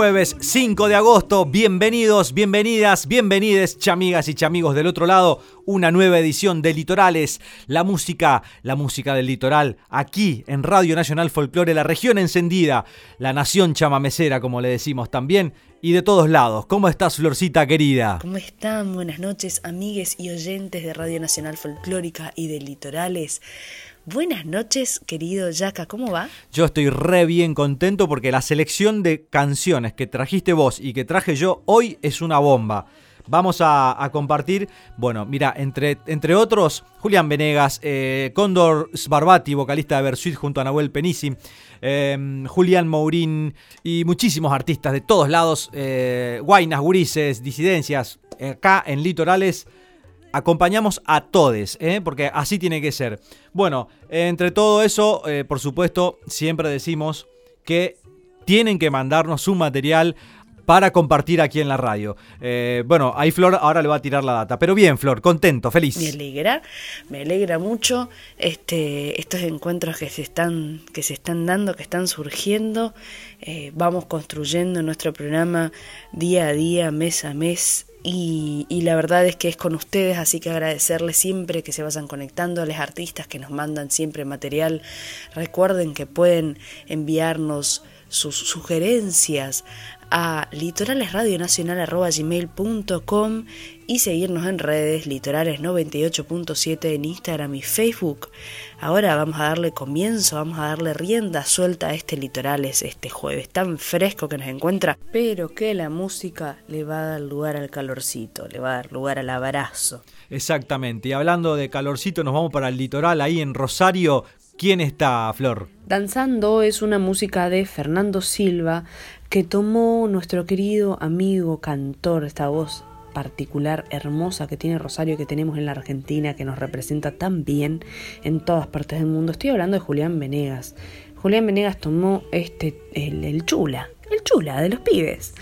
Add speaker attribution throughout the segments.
Speaker 1: Jueves 5 de agosto, bienvenidos, bienvenidas, bienvenides, chamigas y chamigos del otro lado, una nueva edición de Litorales, la música, la música del litoral, aquí en Radio Nacional Folklore, la región encendida, la nación chamamecera, como le decimos también, y de todos lados. ¿Cómo estás, Florcita querida?
Speaker 2: ¿Cómo están? Buenas noches, amigues y oyentes de Radio Nacional Folclórica y de Litorales. Buenas noches, querido Yaka, ¿cómo va?
Speaker 1: Yo estoy re bien contento porque la selección de canciones que trajiste vos y que traje yo hoy es una bomba. Vamos a, compartir, bueno, mira, entre, entre otros, Julián Venegas, eh, Cóndor Sbarbati, vocalista de Versuit junto a Nahuel Penisi, em, Julián Mourín y muchísimos artistas de todos lados, eh, Guainas, Gurises, Disidencias, acá en Litorales acompañamos a todos, ¿eh? porque así tiene que ser. Bueno, entre todo eso, eh, por supuesto, siempre decimos que tienen que mandarnos su material para compartir aquí en la radio. Eh, bueno, ahí Flor ahora le va a tirar la data. Pero bien, Flor, contento, feliz.
Speaker 2: Me alegra, me alegra mucho este, estos encuentros que se están, que se están dando, que están surgiendo. vamos construyendo nuestro programa día a día, mes a mes, y, la verdad es que es con ustedes, así que agradecerles siempre que se vayan conectando, a los artistas que nos mandan siempre material. Recuerden que pueden enviarnos sus sugerencias a litoralesradionacional.gmail.com y seguirnos en redes litorales98.7 en Instagram y Facebook. Ahora vamos a darle comienzo, vamos a darle rienda suelta a este Litorales este jueves tan fresco que nos encuentra, pero que la música le va a dar lugar al calorcito, le va a dar lugar al abrazo.
Speaker 1: Exactamente, y hablando de calorcito nos vamos para el litoral ahí en Rosario. ¿Quién está, Flor?
Speaker 2: Danzando es una música de Fernando Silva, que tomó nuestro querido amigo cantor, esta voz particular, hermosa que tiene Rosario, que tenemos en la Argentina, que nos representa tan bien en todas partes del mundo. Estoy hablando de Julián Venegas. Julián Venegas tomó este, el, chula, el chula de los pibes.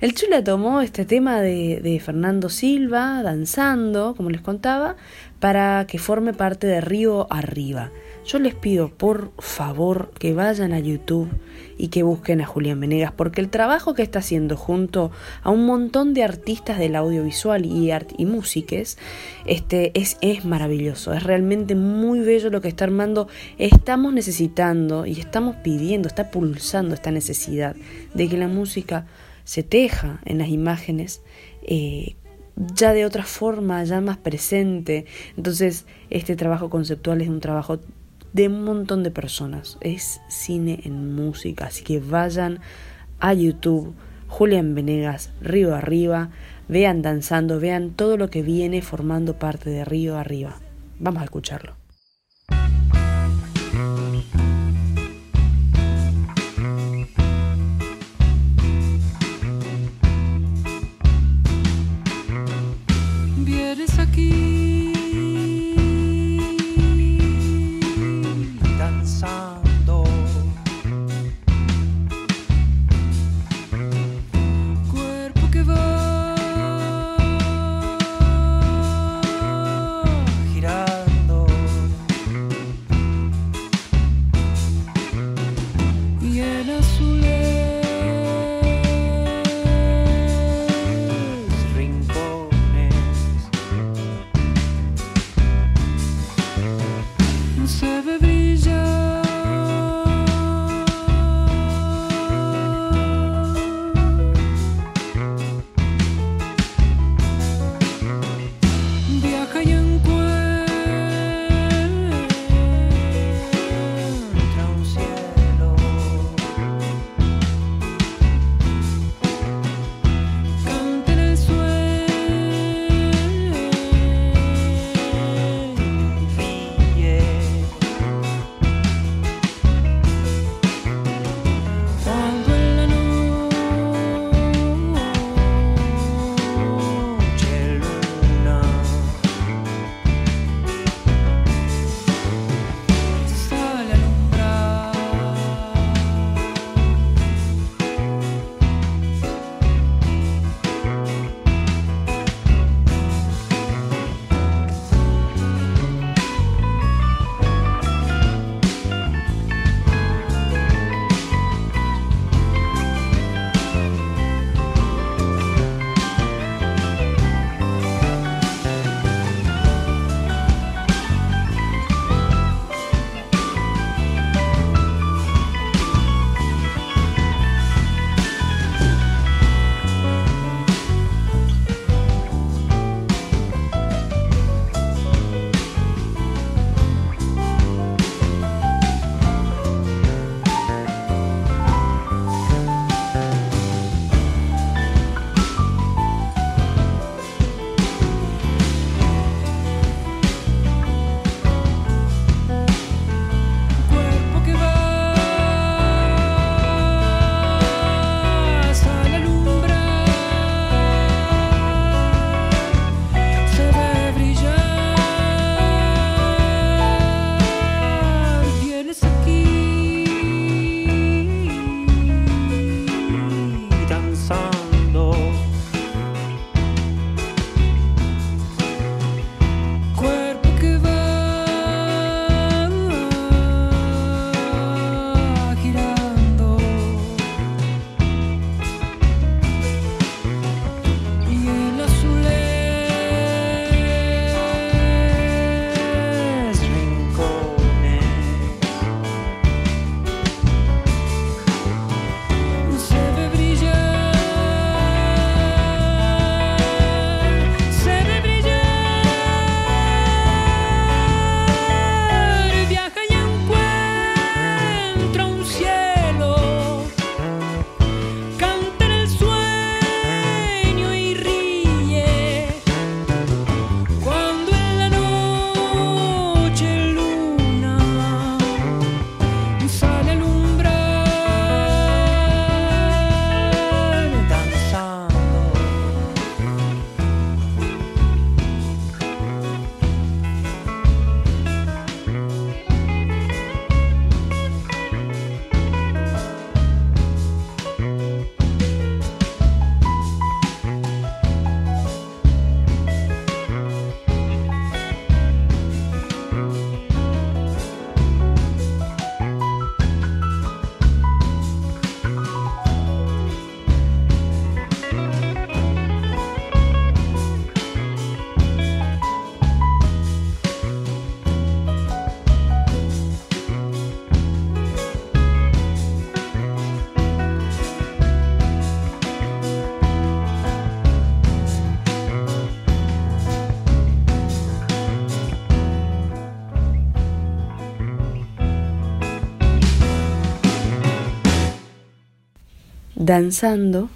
Speaker 2: El chula tomó este tema de, de Fernando Silva, danzando, como les contaba, para que forme parte de Río Arriba. Yo les pido por favor que vayan a YouTube y que busquen a Julián Venegas, porque el trabajo que está haciendo junto a un montón de artistas del audiovisual y, art y músiques este, es, es maravilloso, es realmente muy bello lo que está armando. Estamos necesitando y estamos pidiendo, está pulsando esta necesidad de que la música se teja en las imágenes. Eh, ya de otra forma, ya más presente. Entonces, este trabajo conceptual es un trabajo de un montón de personas. Es cine en música, así que vayan a YouTube, Julián Venegas, Río Arriba, vean danzando, vean todo lo que viene formando parte de Río Arriba. Vamos a escucharlo. Danzando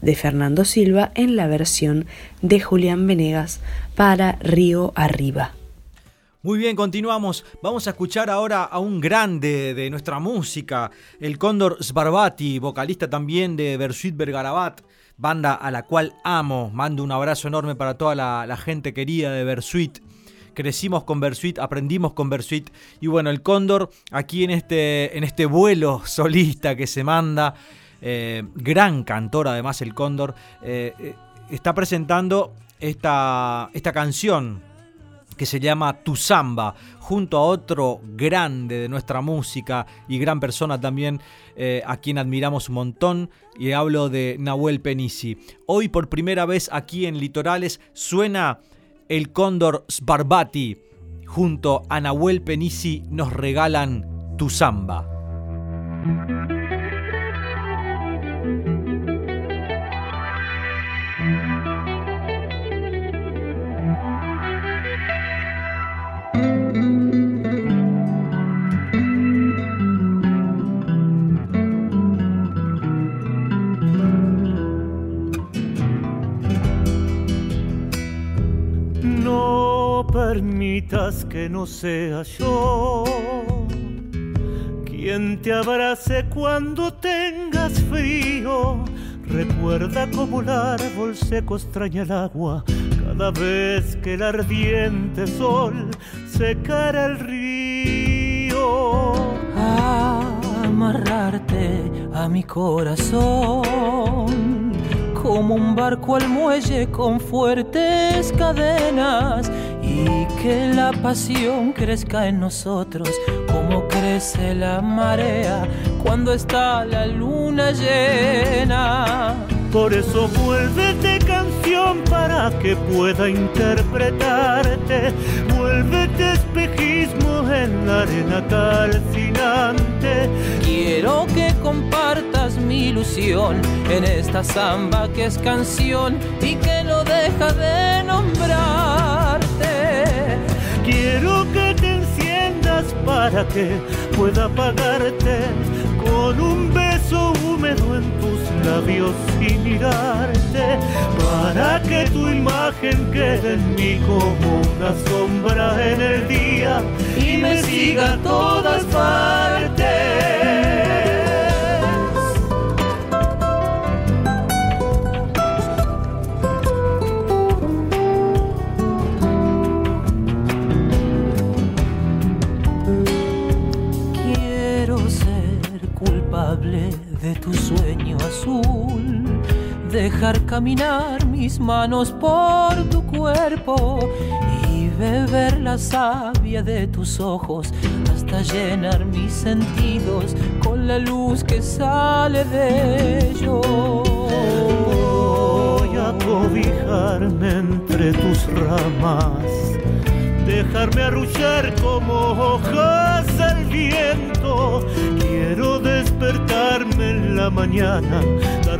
Speaker 2: de Fernando Silva en la versión de Julián Venegas para Río Arriba.
Speaker 1: Muy bien, continuamos. Vamos a escuchar ahora a un grande de nuestra música, el Cóndor Sbarbati, vocalista también de Versuit Bergarabat, banda a la cual amo. Mando un abrazo enorme para toda la, gente querida de Versuit. Crecimos con Versuit, aprendimos con Versuit. Y bueno, el Cóndor aquí en este, en este vuelo solista que se manda, eh, gran cantor además el Cóndor, eh, eh, está presentando esta, esta canción que se llama Tu Samba, junto a otro grande de nuestra música y gran persona también, a quien admiramos un montón, y hablo de Nahuel Penisi. Hoy por primera vez aquí en Litorales suena el cóndor Sbarbati, junto a Nahuel Penisi nos regalan Tu Samba.
Speaker 3: Permitas que no sea yo quien te abrace cuando tengas frío. Recuerda como el árbol seco extraña el agua cada vez que el ardiente sol secara el río.
Speaker 4: Amarrarte a mi corazón como un barco al muelle con fuertes cadenas y que la pasión crezca en nosotros como crece la marea cuando está la luna llena.
Speaker 3: Por eso vuélvete canción para que pueda interpretarte. Vuélvete espejismo en la arena calcinante.
Speaker 4: Quiero que compartas mi ilusión en esta samba que es canción y que no deja de nombrarte.
Speaker 3: Quiero que te enciendas para que pueda apagarte con un beso húmedo en tus labios y mirarte para que tu imagen quede en mí como una sombra en el día y me siga a todas partes.
Speaker 4: Dejar caminar mis manos por tu cuerpo y beber la savia de tus ojos hasta llenar mis sentidos con la luz que sale de ellos.
Speaker 3: Voy a cobijarme entre tus ramas dejarme arrullar como hojas al viento. Quiero despertarme en la mañana,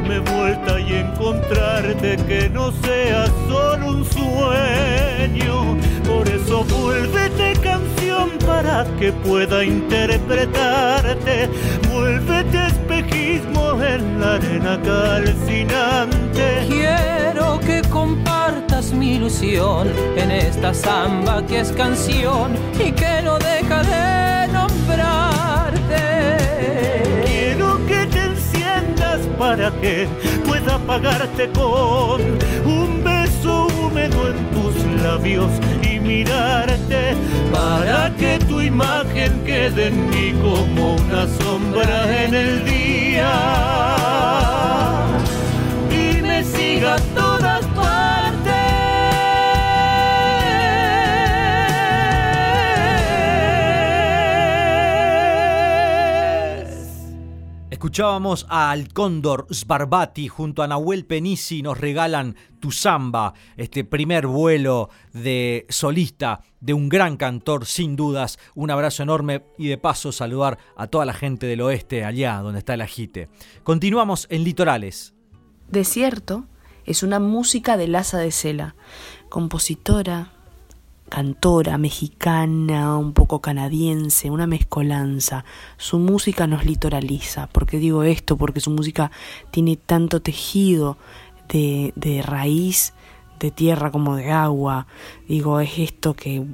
Speaker 3: darme vuelta y encontrarte que no sea solo un sueño. Por eso vuélvete canción para que pueda interpretarte. Vuélvete espejismo en la arena calcinante.
Speaker 4: Quiero que compartas mi ilusión en esta samba que es canción y que no deja de
Speaker 3: para que pueda pagarte con un beso húmedo en tus labios y mirarte para que tu imagen quede en mí como una sombra en el día. Y me siga todas
Speaker 1: Escuchábamos al Cóndor Sbarbati junto a Nahuel Penisi nos regalan Tu Samba, este primer vuelo de solista de un gran cantor, sin dudas. Un abrazo enorme y de paso saludar a toda la gente del oeste, allá donde está el ajite. Continuamos en Litorales.
Speaker 2: Desierto es una música de Laza de Sela, compositora,
Speaker 5: cantora mexicana, un poco canadiense, una mezcolanza. Su música nos litoraliza. ¿Por qué digo esto? Porque su música tiene tanto tejido de, de raíz de tierra como de agua. Digo, es esto que,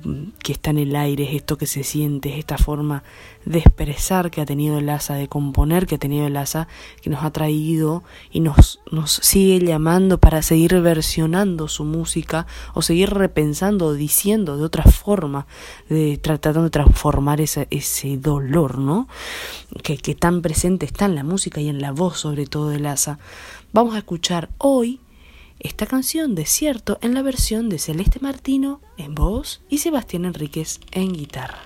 Speaker 5: que, está en el aire, es esto que se siente, es esta forma de expresar que ha tenido el asa, de componer que ha tenido el asa, que nos ha traído y nos, nos sigue llamando para seguir versionando su música o seguir repensando, diciendo de otra forma, de tratando de transformar ese, ese dolor, ¿no? Que, que tan presente está en la música y en la voz sobre todo del asa. Vamos a escuchar hoy esta canción Desierto en la versión de Celeste Martino en voz y Sebastián Enríquez en guitarra.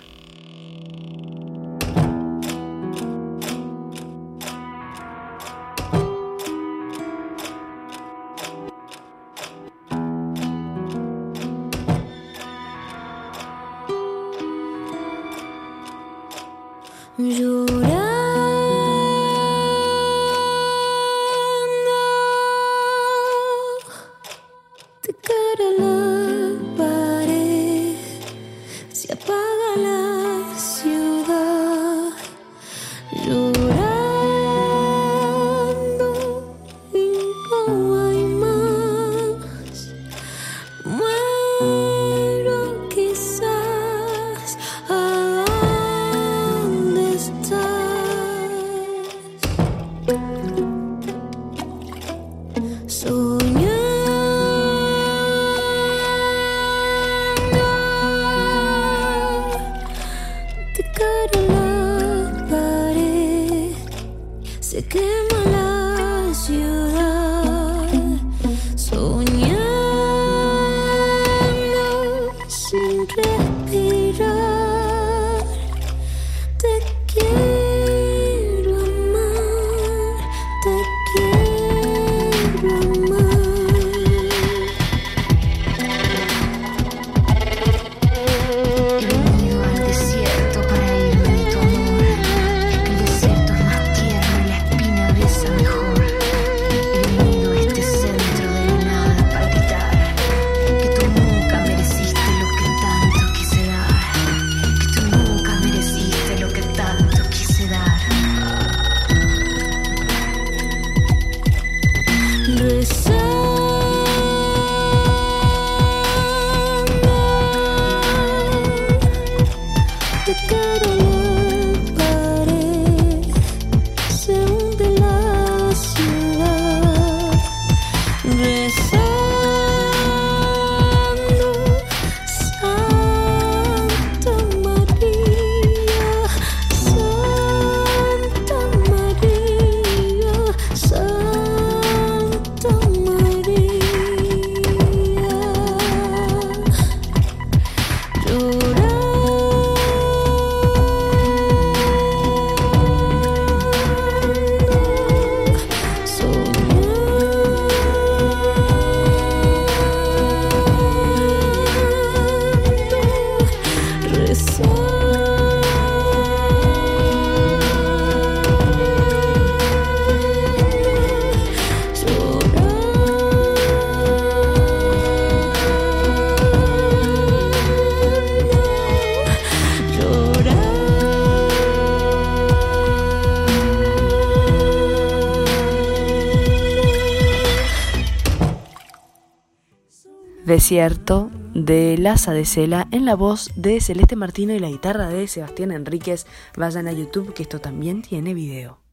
Speaker 5: Desierto de Laza de Cela en la voz de Celeste Martino y la guitarra de Sebastián Enríquez. Vayan a YouTube que esto también tiene video.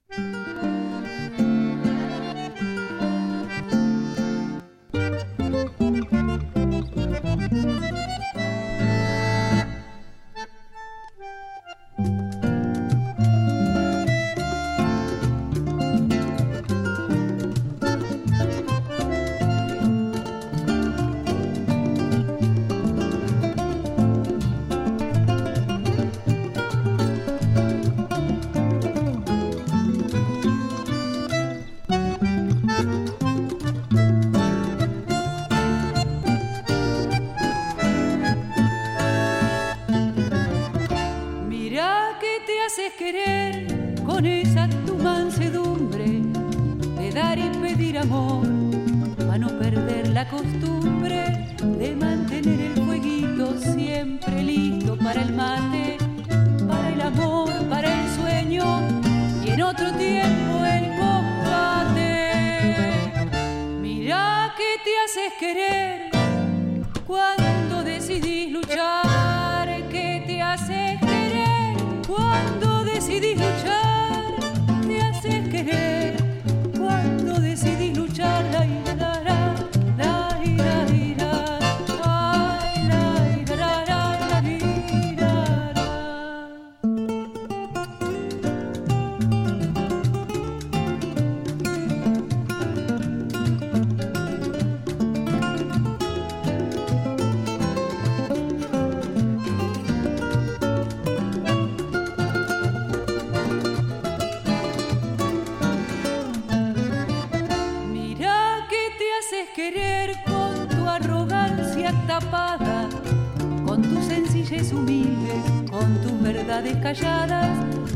Speaker 6: Con tus verdades calladas,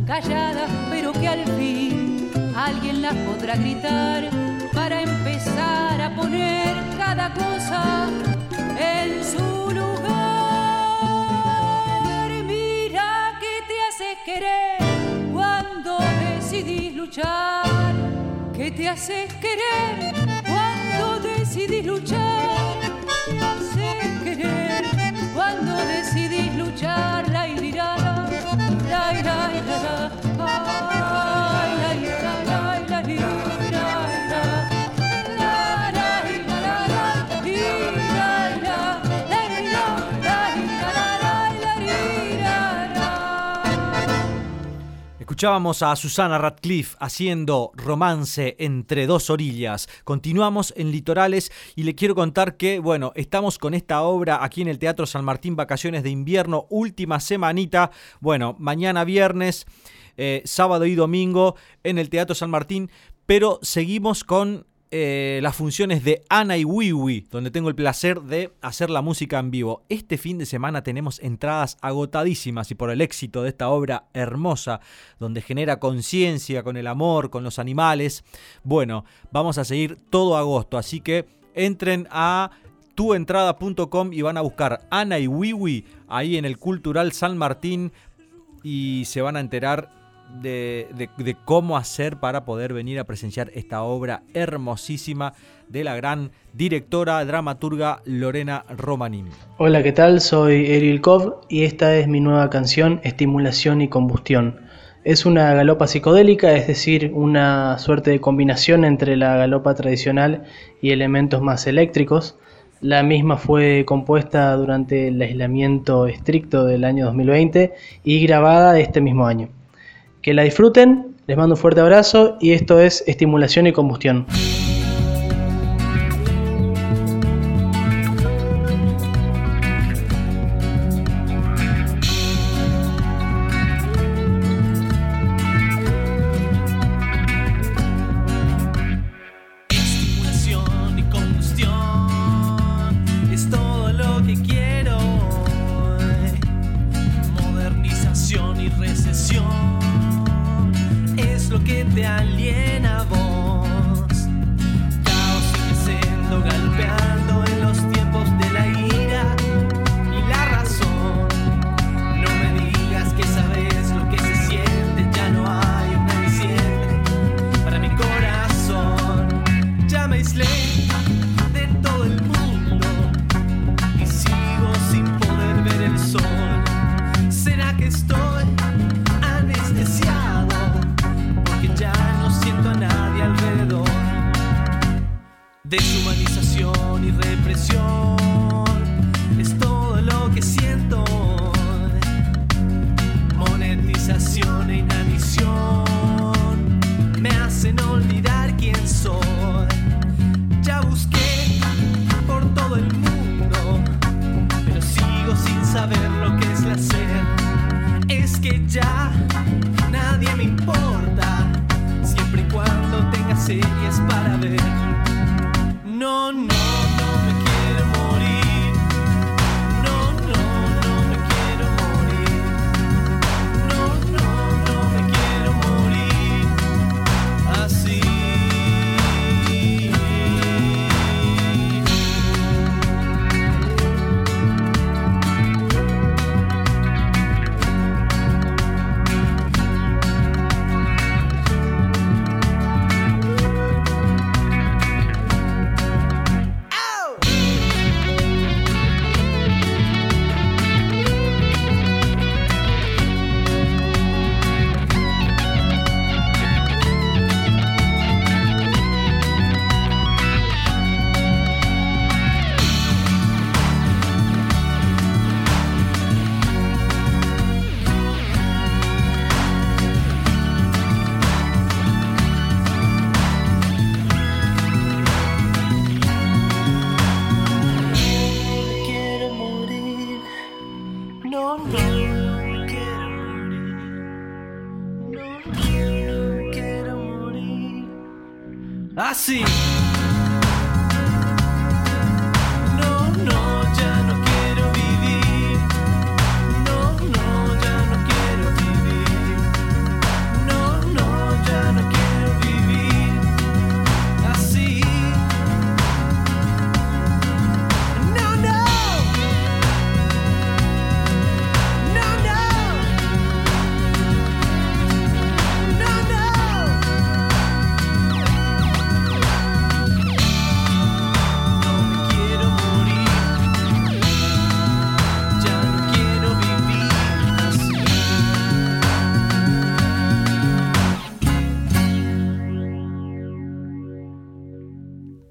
Speaker 6: calladas, pero que al fin alguien las podrá gritar para empezar a poner cada cosa en su lugar. Mira que te haces querer cuando decidís luchar que te haces querer cuando decidís luchar, la irá, la
Speaker 1: Escuchábamos a Susana Radcliffe haciendo romance entre dos orillas. Continuamos en Litorales y le quiero contar que, bueno, estamos con esta obra aquí en el Teatro San Martín, Vacaciones de Invierno, última semanita. Bueno, mañana viernes, eh, sábado y domingo en el Teatro San Martín, pero seguimos con eh, las funciones de Ana y Wiwi, donde tengo el placer de hacer la música en vivo. Este fin de semana tenemos entradas agotadísimas y por el éxito de esta obra hermosa, donde genera conciencia con el amor, con los animales. Bueno, vamos a seguir todo agosto, así que entren a tuentrada.com y van a buscar Ana y Wiwi ahí en el Cultural San Martín y se van a enterar de, cómo hacer para poder venir a presenciar esta obra hermosísima de la gran directora, dramaturga Lorena Romanín.
Speaker 7: Hola, ¿qué tal? Soy Eril Kov y esta es mi nueva canción Estimulación y Combustión. Es una galopa psicodélica, es decir, una suerte de combinación entre la galopa tradicional y elementos más eléctricos. La misma fue compuesta durante el aislamiento estricto del año 2020 y grabada este mismo año. Que la disfruten, les mando un fuerte abrazo y esto es Estimulación y Combustión.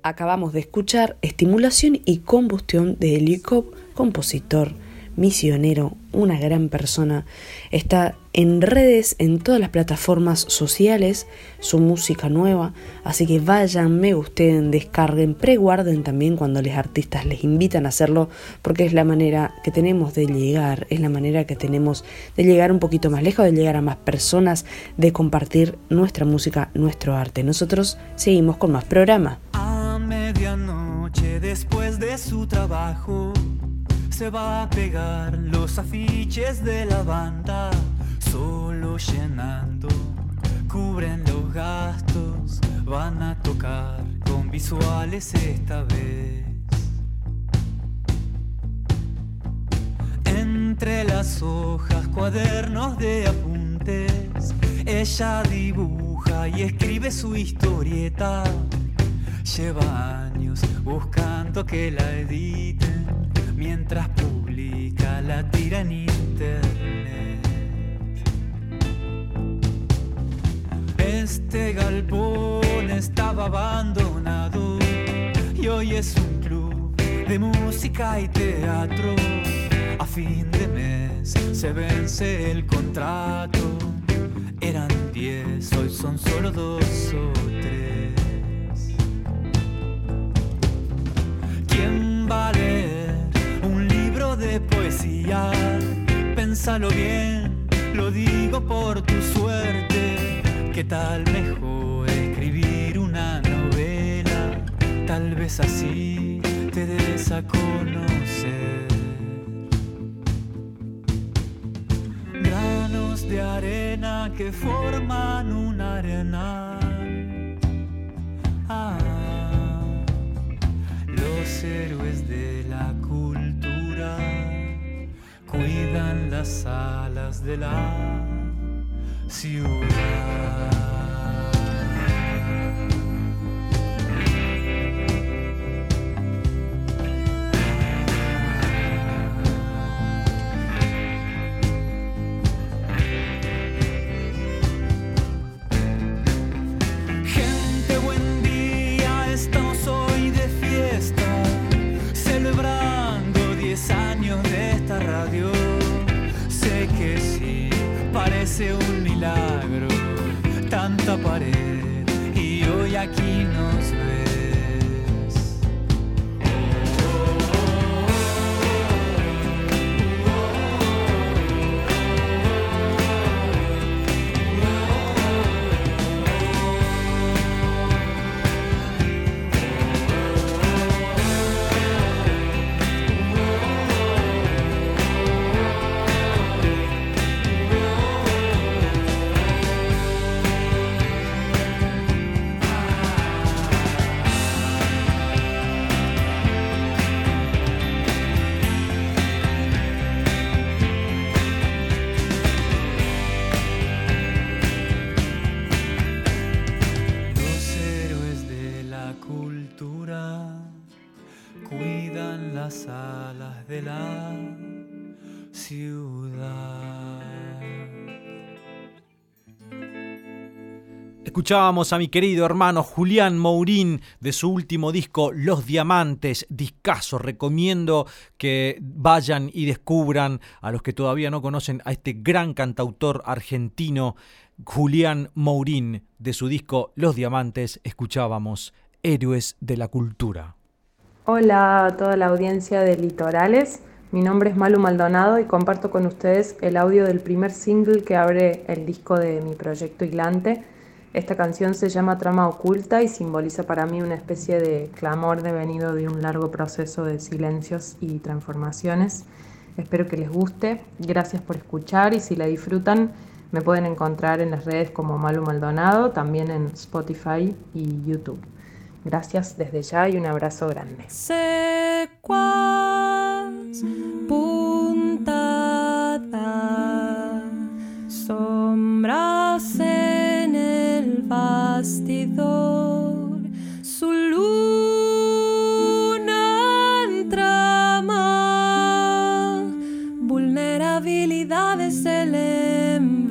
Speaker 2: Acabamos de escuchar Estimulación y Combustión de Helicop, compositor, misionero, una gran persona. Está en redes, en todas las plataformas sociales, su música nueva. Así que vayan, me gusten, descarguen, preguarden también cuando los artistas les invitan a hacerlo, porque es la manera que tenemos de llegar, es la manera que tenemos de llegar un poquito más lejos, de llegar a más personas, de compartir nuestra música, nuestro arte. Nosotros seguimos con más programa.
Speaker 8: Medianoche después de su trabajo se va a pegar los afiches de la banda, solo llenando, cubren los gastos, van a tocar con visuales esta vez. Entre las hojas, cuadernos de apuntes, ella dibuja y escribe su historieta. Lleva años buscando que la editen mientras publica la tira en internet. Este galpón estaba abandonado y hoy es un club de música y teatro. A fin de mes se vence el contrato. Eran diez, hoy son solo dos o tres. Pénsalo bien, lo digo por tu suerte. ¿Qué tal mejor escribir una novela? Tal vez así te des a conocer. Granos de arena que forman un arenal. Ah, los héroes de las alas de la ciudad. Tanta pared
Speaker 1: Escuchábamos a mi querido hermano Julián Mourín de su último disco Los Diamantes, discaso. Recomiendo que vayan y descubran a los que todavía no conocen a este gran cantautor argentino Julián Mourín de su disco Los Diamantes. Escuchábamos Héroes de la Cultura.
Speaker 9: Hola a toda la audiencia de Litorales. Mi nombre es Malu Maldonado y comparto con ustedes el audio del primer single que abre el disco de mi proyecto Higlante, Esta canción se llama Trama Oculta y simboliza para mí una especie de clamor devenido de un largo proceso de silencios y transformaciones. Espero que les guste, gracias por escuchar y si la disfrutan me pueden encontrar en las redes como Malu Maldonado, también en Spotify y YouTube. Gracias desde ya y un abrazo grande.
Speaker 6: sombras en el bastidor, su luna entrama, vulnerabilidades del en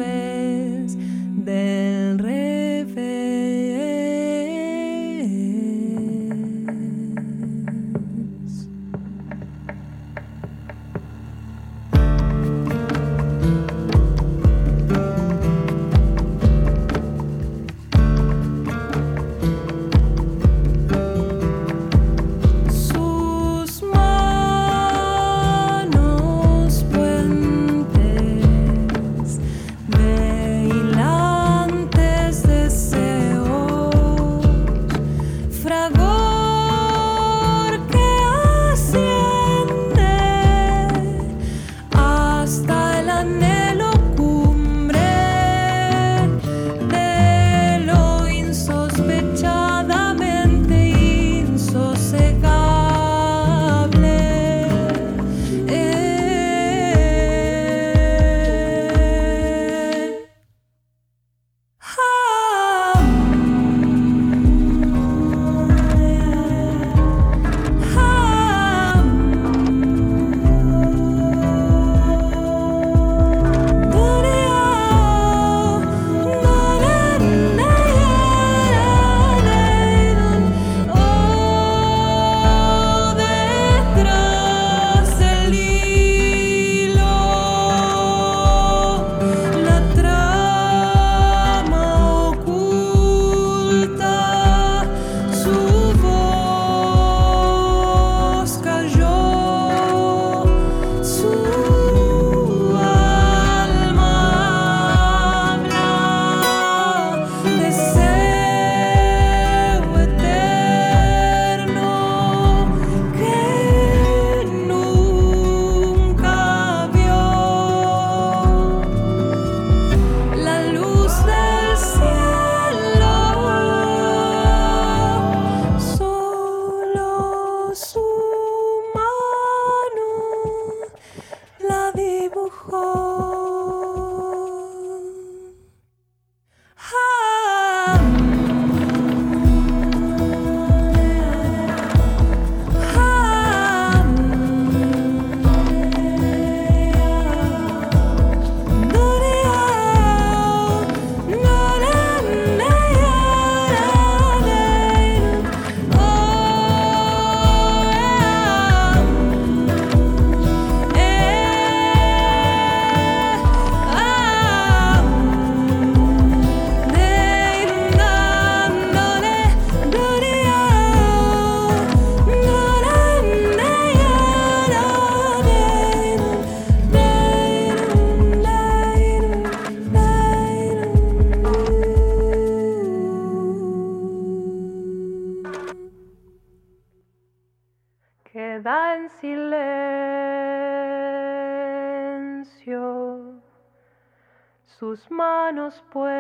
Speaker 6: sus manos puentes,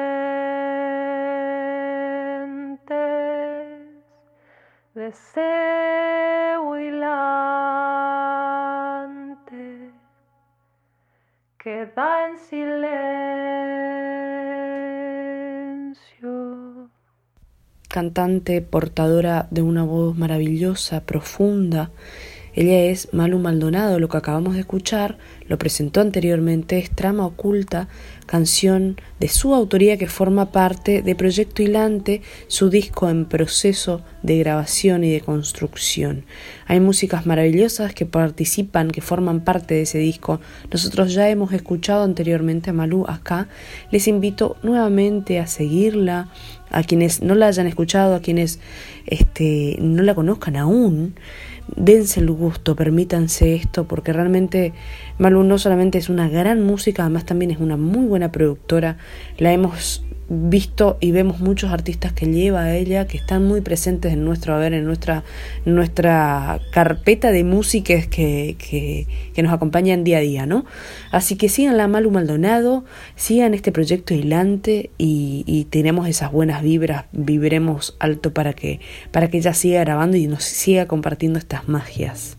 Speaker 6: deseo hilante, queda en silencio.
Speaker 2: cantante portadora de una voz maravillosa, profunda. Ella es Malu Maldonado, lo que acabamos de escuchar, lo presentó anteriormente, es Trama Oculta, canción de su autoría que forma parte de Proyecto Hilante, su disco en proceso de grabación y de construcción. Hay músicas maravillosas que participan, que forman parte de ese disco. Nosotros ya hemos escuchado anteriormente a Malú acá. Les invito nuevamente a seguirla, a quienes no la hayan escuchado, a quienes este, no la conozcan aún, dense el gusto, permítanse esto, porque realmente Malu no solamente es una gran música, además también es una muy buena productora. La hemos visto y vemos muchos artistas que lleva a ella, que están muy presentes en nuestro haber, en nuestra, nuestra carpeta de músicas que, que, que, nos acompañan día a día, ¿no? Así que sigan la Malu Maldonado, sigan este proyecto hilante y, y tenemos esas buenas vibras, vibremos alto para que, para que ella siga grabando y nos siga compartiendo estas magias.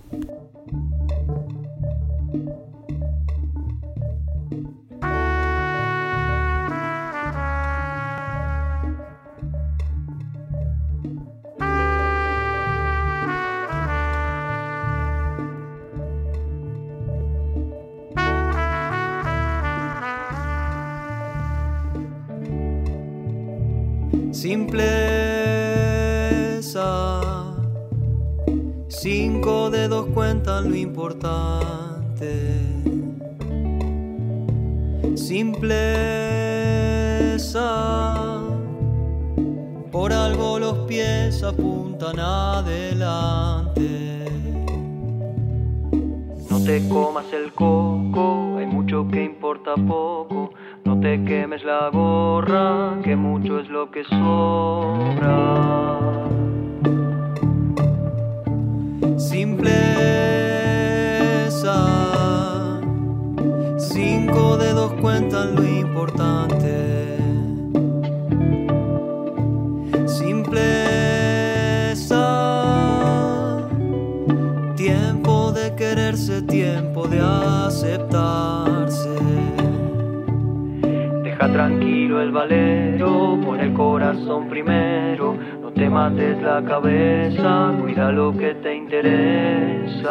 Speaker 10: Simpleza. Cinco dedos cuentan lo importante. Simpleza. Por algo los pies apuntan adelante. No te comas el coco, hay mucho que importa poco. No te quemes la gorra, que mucho es lo que sobra. Simpleza. Cinco dedos cuentan lo importante. Simpleza. Tiempo de quererse, tiempo de aceptarse. Tranquilo el valero, pon el corazón primero. No te mates la cabeza, cuida lo que te interesa.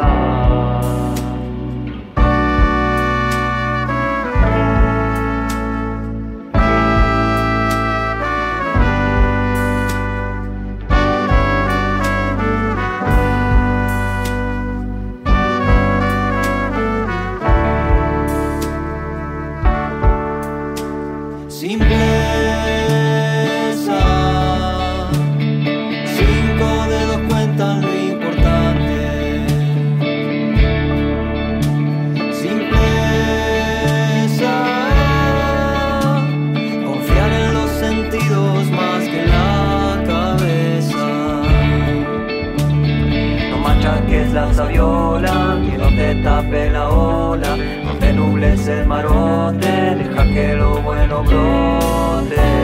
Speaker 10: Ola. Te nubles el marote, deja que lo bueno brote.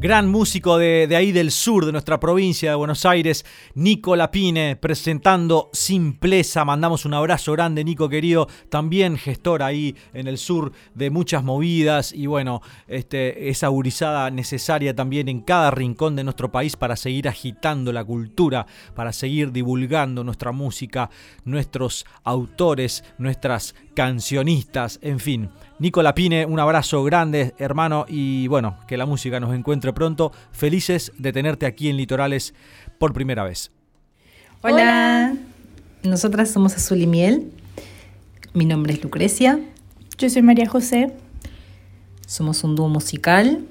Speaker 1: Gran músico de, de, ahí del sur, de nuestra provincia de Buenos Aires, Nico Lapine, presentando Simpleza. Mandamos un abrazo grande, Nico querido, también gestor ahí en el sur de muchas movidas y bueno, este, esa gurizada necesaria también en cada rincón de nuestro país para seguir agitando la cultura, para seguir divulgando nuestra música, nuestros autores, nuestras cancionistas, en fin. Nico Lapine, un abrazo grande, hermano, y bueno, que la música nos encuentre pronto. Felices de tenerte aquí en Litorales por primera vez.
Speaker 11: Hola, nosotras somos Azul y Miel. Mi nombre es Lucrecia.
Speaker 12: Yo soy María José.
Speaker 11: Somos un dúo musical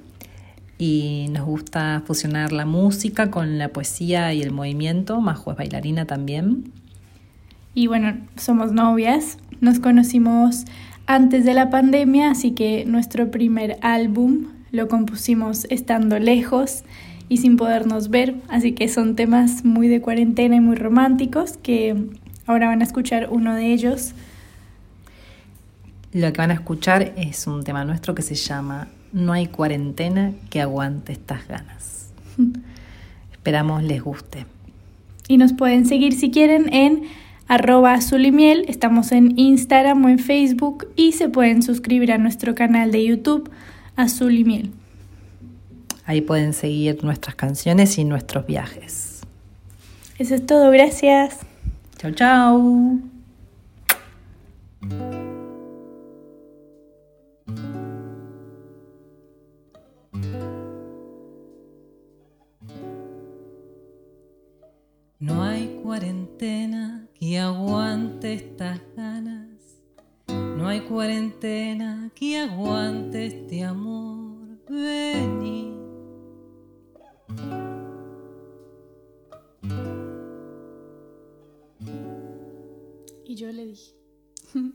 Speaker 11: y nos gusta fusionar la música con la poesía y el movimiento. Majo es bailarina también.
Speaker 12: Y bueno, somos novias. Nos conocimos antes de la pandemia, así que nuestro primer álbum lo compusimos estando lejos y sin podernos ver, así que son temas muy de cuarentena y muy románticos que ahora van a escuchar uno de ellos.
Speaker 11: Lo que van a escuchar es un tema nuestro que se llama No hay cuarentena que aguante estas ganas. Esperamos les guste.
Speaker 12: Y nos pueden seguir si quieren en arroba azul y miel, estamos en Instagram o en Facebook y se pueden suscribir a nuestro canal de YouTube Azul y Miel.
Speaker 11: Ahí pueden seguir nuestras canciones y nuestros viajes.
Speaker 12: Eso es todo, gracias.
Speaker 11: Chau, chau.
Speaker 6: No hay cuarentena que aguante estas ganas. No hay cuarentena que aguante este amor. Vení.
Speaker 12: Y yo le dije,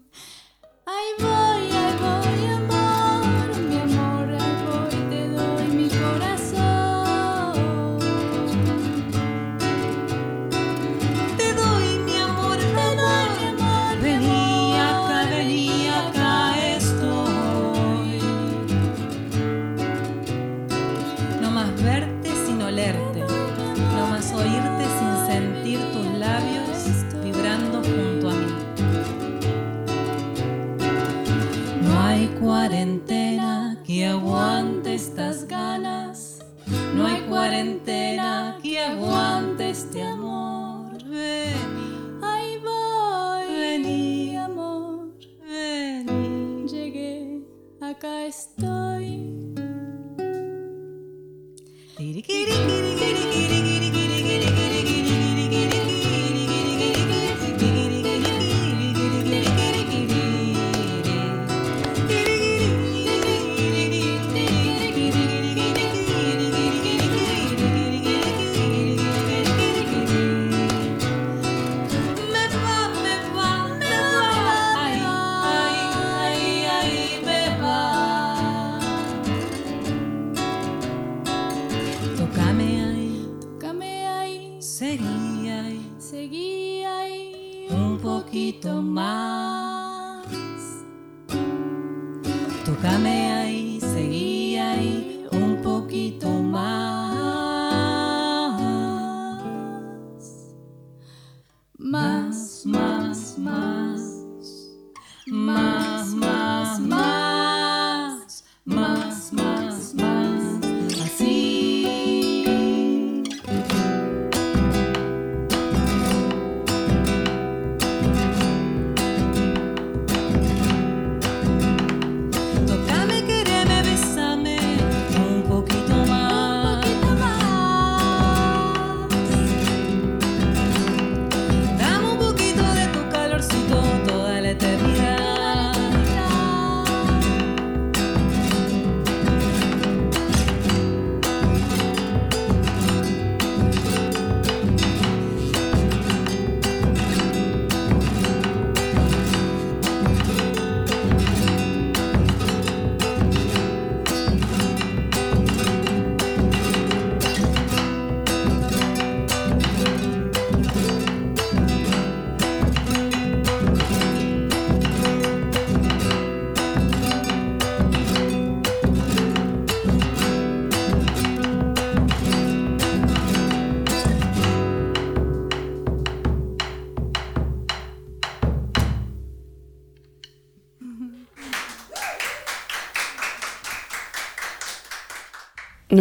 Speaker 6: seguí ahí,
Speaker 12: seguí ahí
Speaker 6: un poquito más. Tócame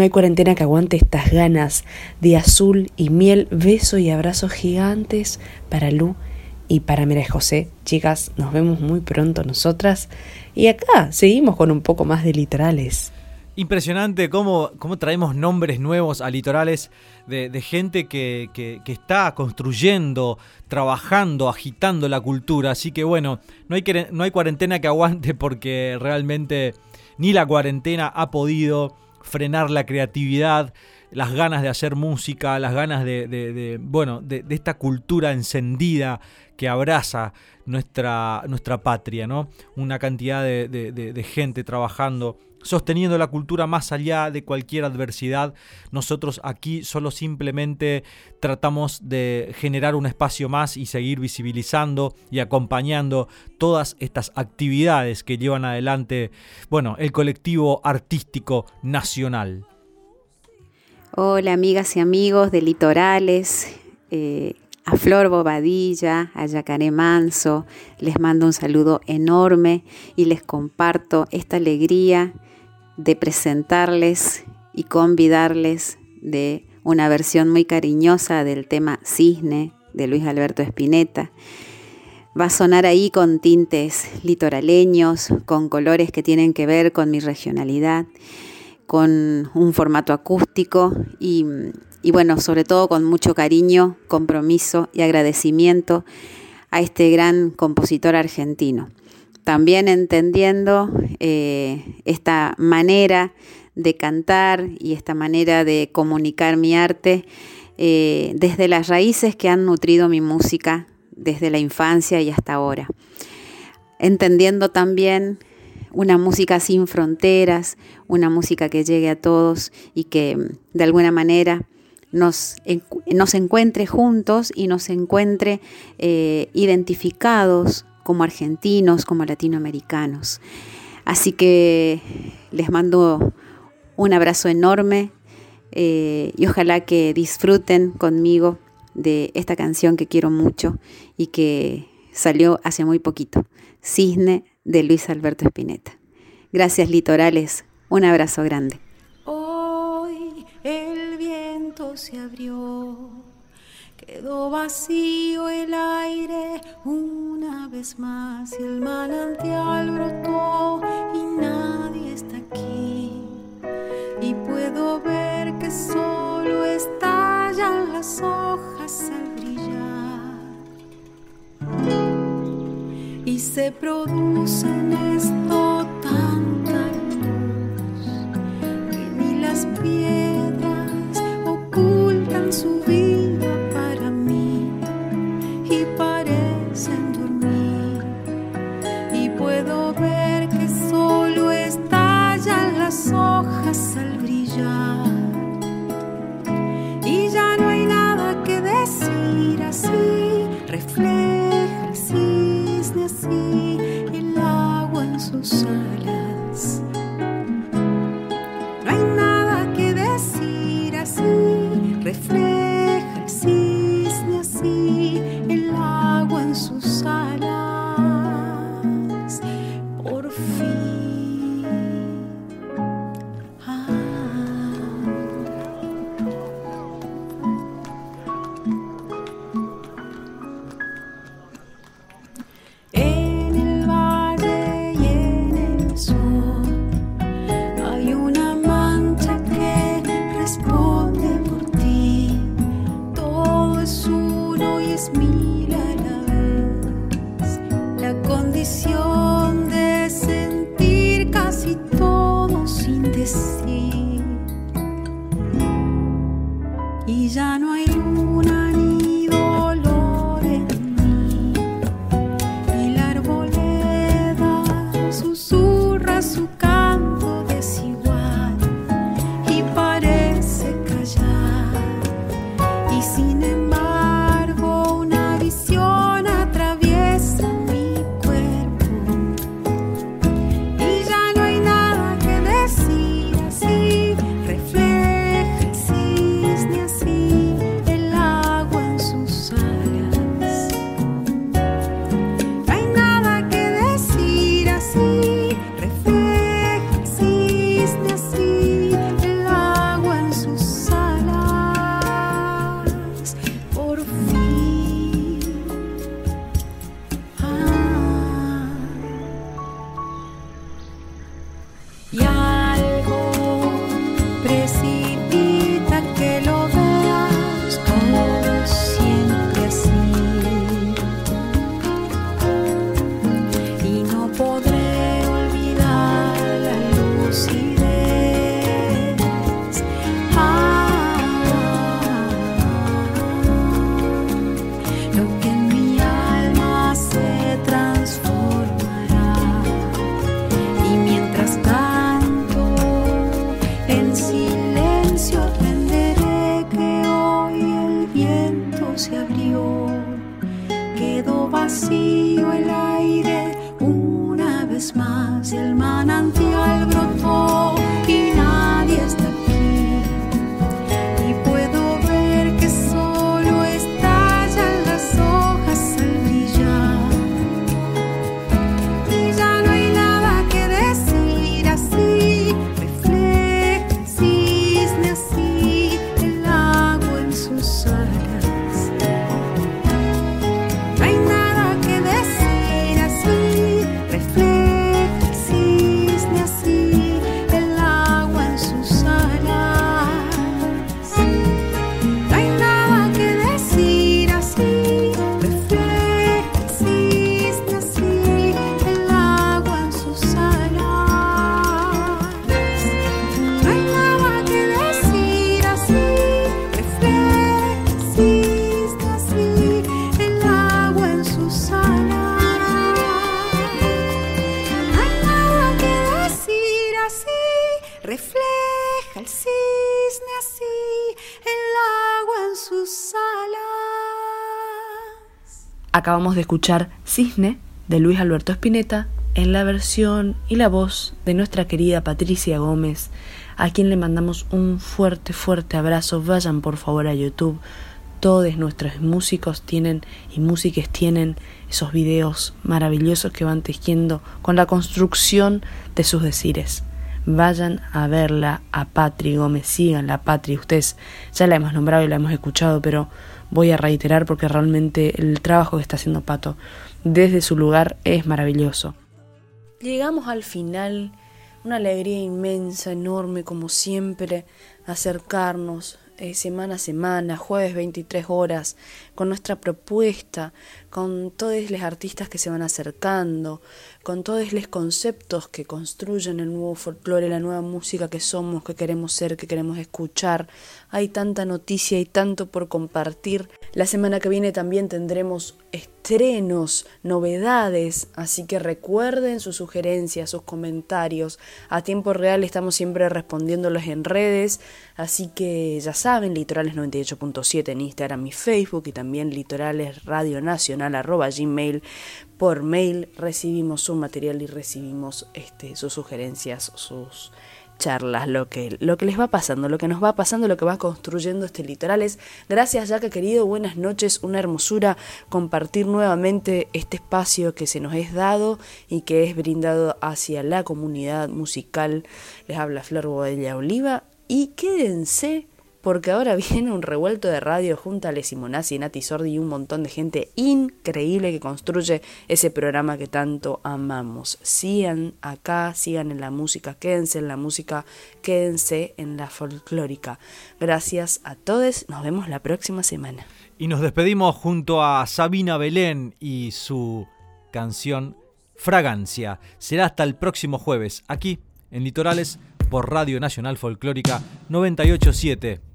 Speaker 2: hay cuarentena que aguante estas ganas de azul y miel, beso y abrazos gigantes para Lu y para Mira José. Chicas, nos vemos muy pronto nosotras. Y acá seguimos con un poco más de litorales.
Speaker 1: Impresionante cómo, cómo traemos nombres nuevos a litorales de, gente que, que- está construyendo, trabajando, agitando la cultura. Así que bueno, no hay, no hay cuarentena que aguante porque realmente ni la cuarentena ha podido frenar la creatividad, las ganas de hacer música, las ganas de, de- de, bueno, de, de esta cultura encendida que abraza nuestra, nuestra patria, ¿no? Una cantidad de, gente trabajando, sosteniendo la cultura más allá de cualquier adversidad. Nosotros aquí solo simplemente tratamos de generar un espacio más y seguir visibilizando y acompañando todas estas actividades que llevan adelante, bueno, el colectivo artístico nacional.
Speaker 13: Hola amigas y amigos de Litorales, eh, a Flor Bobadilla, a Yacaré Manso, les mando un saludo enorme y les comparto esta alegría de presentarles y convidarles de una versión muy cariñosa del tema Cisne de Luis Alberto Spinetta. Va a sonar ahí con tintes litoraleños, con colores que tienen que ver con mi regionalidad con un formato acústico y, y, bueno, sobre todo con mucho cariño, compromiso y agradecimiento a este gran compositor argentino. También entendiendo eh, esta manera de cantar y esta manera de comunicar mi arte eh, desde las raíces que han nutrido mi música desde la infancia y hasta ahora. Entendiendo también una música sin fronteras, una música que llegue a todos y que de alguna manera nos, nos encuentre juntos y nos encuentre eh, identificados como argentinos, como latinoamericanos. Así que les mando un abrazo enorme eh, y ojalá que disfruten conmigo de esta canción que quiero mucho y que salió hace muy poquito, Cisne de Luis Alberto Spinetta. Gracias, litorales. Un abrazo grande.
Speaker 14: Quedó vacío el aire una vez más y el manantial brotó y nadie está aquí. Y puedo ver que solo estallan las hojas al brillar y se produce en esto tanta luz que ni las piedras ocultan su vida las hojas al brillar. Y ya no hay nada que decir así refleja el cisne así el agua en sus alas. No hay nada que decir así refleja el cisne así el agua en sus alas
Speaker 2: Acabamos de escuchar Cisne de Luis Alberto Spinetta en la versión y la voz de nuestra querida Patricia Gómez, a quien le mandamos un fuerte, fuerte abrazo. Vayan por favor a YouTube. Todos nuestros músicos tienen y músiques tienen esos videos maravillosos que van tejiendo con la construcción de sus decires. Vayan a verla a Patri Gómez, síganla Patri, ustedes ya la hemos nombrado y la hemos escuchado, pero voy a reiterar porque realmente el trabajo que está haciendo Pato desde su lugar es maravilloso. Llegamos al final, una alegría inmensa, enorme como siempre, acercarnos eh, semana a semana, jueves 23 horas, con nuestra propuesta, con todos los artistas que se van acercando, con todos los conceptos que construyen el nuevo folclore, la nueva música que somos, que queremos ser, que queremos escuchar. Hay tanta noticia y tanto por compartir. La semana que viene también tendremos estrenos, novedades, así que recuerden sus sugerencias, sus comentarios. A tiempo real estamos siempre respondiéndolos en redes, así que ya saben, Litorales 98.7 en Instagram y Facebook y también Litorales Radio Nacional arroba gmail. Por mail recibimos su material y recibimos este, sus sugerencias, sus charlas, lo que, lo que les va pasando, lo que nos va pasando, lo que va construyendo este Litorales. Gracias, Jaca querido, buenas noches, una hermosura compartir nuevamente este espacio que se nos es dado y que es brindado hacia la comunidad musical. Les habla Flor Bodella Oliva y quédense porque ahora viene un revuelto de radio junto a Le Simonazzi, Nati Sordi y un montón de gente increíble que construye ese programa que tanto amamos. Sigan acá, sigan en la música, quédense en la música, quédense en la folclórica. Gracias a todos, nos vemos la próxima semana.
Speaker 15: Y nos despedimos junto a Sabina Belén y su canción Fragancia. Será hasta el próximo jueves, aquí en Litorales por Radio Nacional Folclórica 987.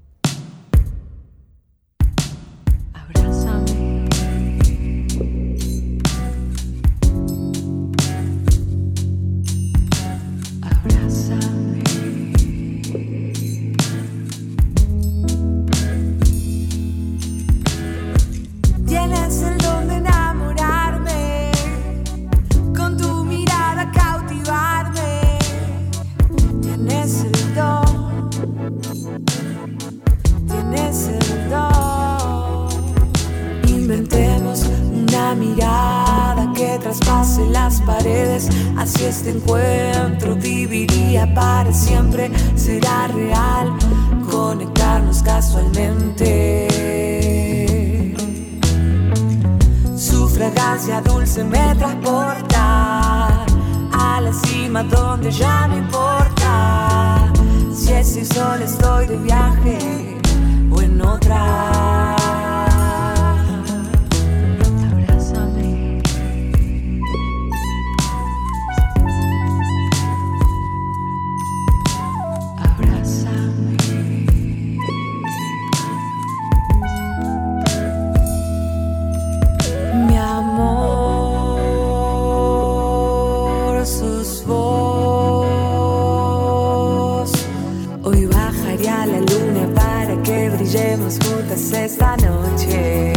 Speaker 15: Esta noche.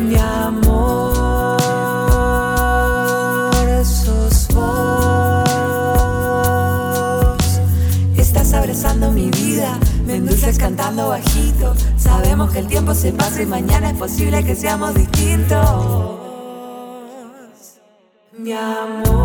Speaker 15: Mi amor, sos vos. Estás abrazando mi vida, me endulzas cantando bajito. Sabemos que el tiempo se pasa y mañana es posible que seamos distintos. Mi amor,